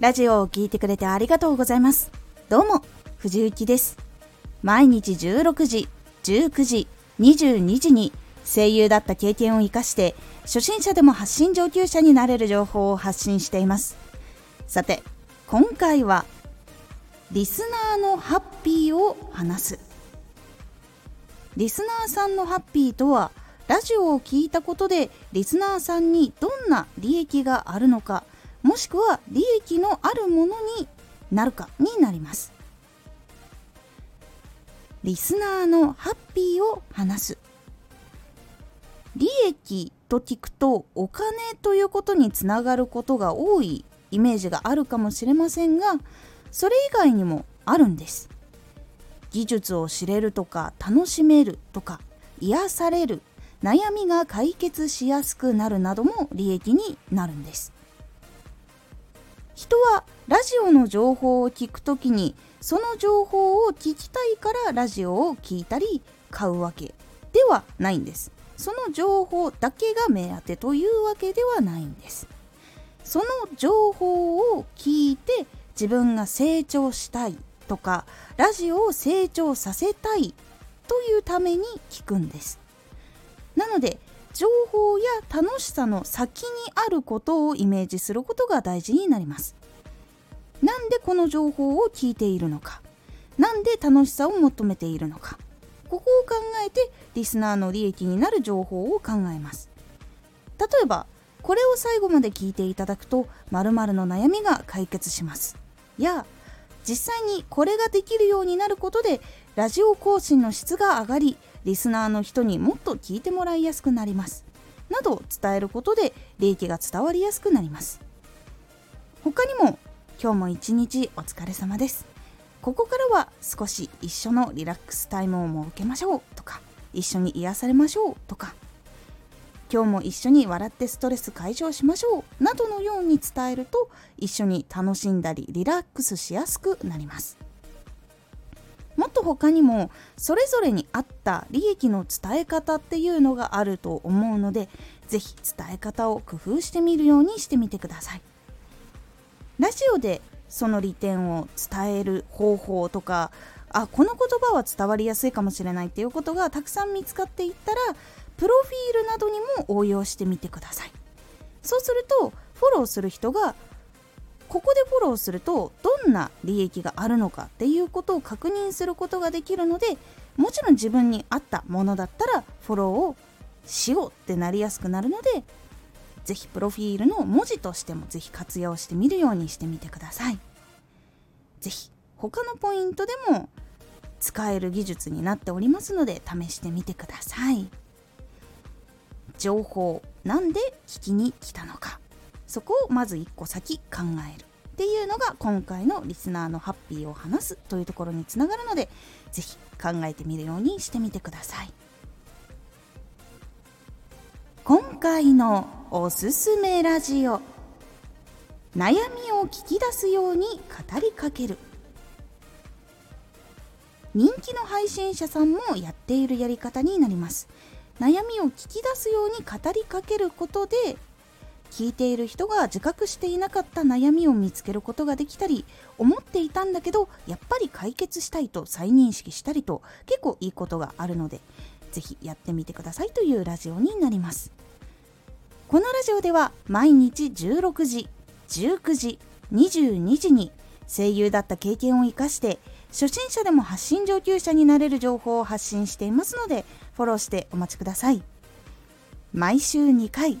ラジオを聴いてくれてありがとうございます。どうも、藤幸です。毎日16時、19時、22時に声優だった経験を活かして初心者でも発信上級者になれる情報を発信していますさて今回はリスナーのハッピーを話すリスナーさんのハッピーとはラジオを聞いたことでリスナーさんにどんな利益があるのかもしくは利益のあるものになるかになります。リスナーのハッピーを話す。利益と聞くとお金ということにつながることが多いイメージがあるかもしれませんがそれ以外にもあるんです。技術を知れるとか楽しめるとか癒される。悩みが解決しやすくなるなども利益になるんです。人はラジオの情報を聞くときにその情報を聞きたいからラジオを聞いたり買うわけではないんです。その情報だけが目当てというわけではないんです。その情報を聞いて自分が成長したいとかラジオを成長させたいというために聞くんです。なので情報や楽しさの先にあることをイメージすることが大事になります。なんでこの情報を聞いているのか？なんで楽しさを求めているのか？ここを考えてリスナーの利益になる情報を考えます。例えばこれを最後まで聞いていただくと〇〇の悩みが解決します。や実際にこれができるようになることでラジオ更新の質が上がりリスナーの人にもっと聞いてもらいやすくなります。など伝えることで利益が伝わりやすくなります。他にも今日も一日お疲れ様です。ここからは少し一緒のリラックスタイムを設けましょうとか一緒に癒されましょうとか今日も一緒に笑ってストレス解消しましょうなどのように伝えると一緒に楽しんだりリラックスしやすくなります。もっと他にもそれぞれに合った利益の伝え方っていうのがあると思うので是非伝え方を工夫してみるようにしてみてください。ラジオでその利点を伝える方法とかあこの言葉は伝わりやすいかもしれないっていうことがたくさん見つかっていったらプロフィールなどにも応用してみてください。そうするとフォローする人がここでフォローするとどんな利益があるのかっていうことを確認することができるのでもちろん自分に合ったものだったらフォローをしようってなりやすくなるのでぜひプロフィールの文字としてもぜひ活用してみるようにしてみてください。ぜひ他のポイントでも使える技術になっておりますので試してみてください。情報なんで聞きに来たのかそこをまず1個先考えるっていうのが今回のリスナーのハッピーを話すというところにつながるので是非考えてみるようにしてみてください。今回のおすすめラジオ悩みを聞き出すように語りかける人気の配信者さんもやっているやり方になります悩みを聞き出すように語りかけることで聞いている人が自覚していなかった悩みを見つけることができたり思っていたんだけどやっぱり解決したいと再認識したりと結構いいことがあるのでぜひやってみてくださいというラジオになります。このラジオでは毎日16時19時22時に声優だった経験を生かして初心者でも発信上級者になれる情報を発信していますのでフォローしてお待ちください。毎週2回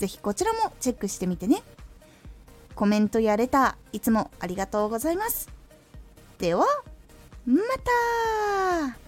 ぜひこちらもチェックしてみてね。コメントやレターいつもありがとうございます。ではまた。